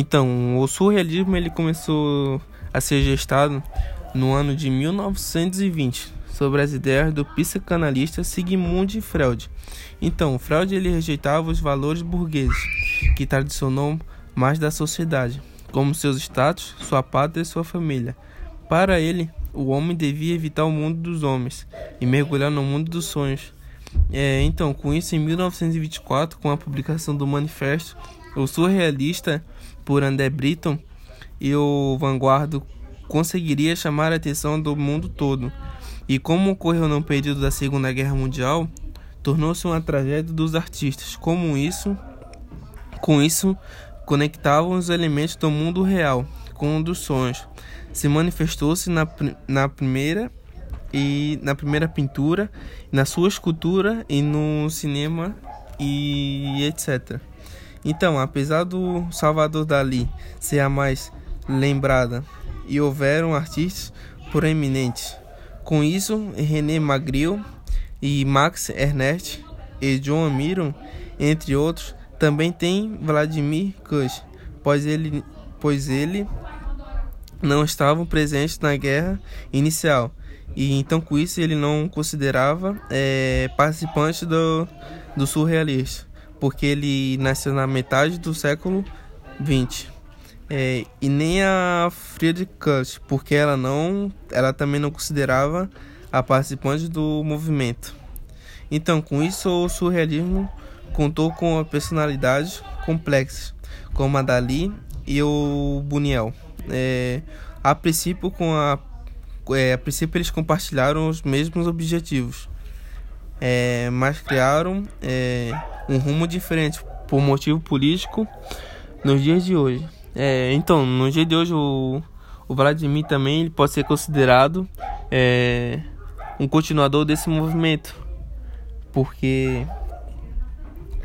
Então, o surrealismo ele começou a ser gestado no ano de 1920, sobre as ideias do psicanalista Sigmund Freud. Então, Freud ele rejeitava os valores burgueses que tradicionou mais da sociedade, como seus status, sua pátria e sua família. Para ele, o homem devia evitar o mundo dos homens e mergulhar no mundo dos sonhos. É, então, com isso, em 1924, com a publicação do Manifesto, o surrealista por André Britton e o Vanguardo conseguiria chamar a atenção do mundo todo. E como ocorreu no período da Segunda Guerra Mundial, tornou-se uma tragédia dos artistas. Como isso, com isso, conectavam os elementos do mundo real com o dos sonhos. Se manifestou-se na, na primeira e na primeira pintura, na sua escultura e no cinema e etc. Então, apesar do Salvador Dali ser a mais lembrada e houveram artistas proeminentes, com isso René Magritte e Max Ernst e John Amiron, entre outros, também tem Vladimir Kush, pois ele, pois ele não estavam presentes na guerra inicial e então com isso ele não considerava é, participante do, do surrealista, porque ele nasceu na metade do século XX. É, e nem a Friedrich Kush, porque ela não, ela também não considerava a participante do movimento. Então, com isso, o surrealismo contou com personalidades complexas, como a Dali e o Buniel. É, a princípio, com a, é, a princípio eles compartilharam os mesmos objetivos, é, mas criaram é, um rumo diferente por motivo político nos dias de hoje. É, então, no dia de hoje, o, o Vladimir também ele pode ser considerado é, um continuador desse movimento, porque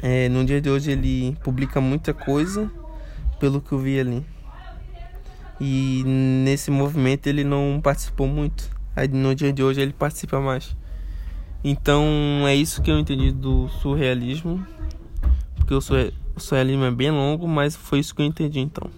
é, no dia de hoje ele publica muita coisa, pelo que eu vi ali. E nesse movimento ele não participou muito. Aí no dia de hoje ele participa mais. Então é isso que eu entendi do surrealismo. Porque o surrealismo é bem longo, mas foi isso que eu entendi então.